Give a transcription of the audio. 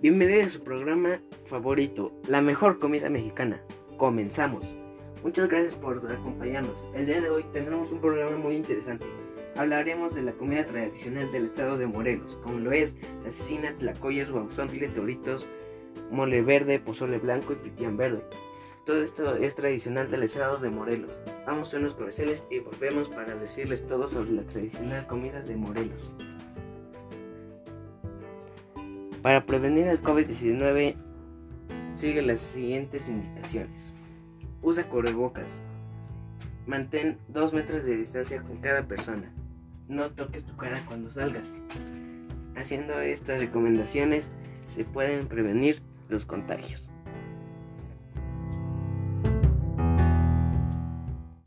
Bienvenido a su programa favorito, la mejor comida mexicana. Comenzamos. Muchas gracias por acompañarnos. El día de hoy tendremos un programa muy interesante. Hablaremos de la comida tradicional del estado de Morelos, como lo es la cecina, tlacoyas, guauzontle, toritos, mole verde, pozole blanco y pitián verde. Todo esto es tradicional del estado de Morelos. Vamos a unos comerciales y volvemos para decirles todo sobre la tradicional comida de Morelos. Para prevenir el COVID-19, sigue las siguientes indicaciones. Usa cubrebocas. Mantén 2 metros de distancia con cada persona. No toques tu cara cuando salgas. Haciendo estas recomendaciones se pueden prevenir los contagios.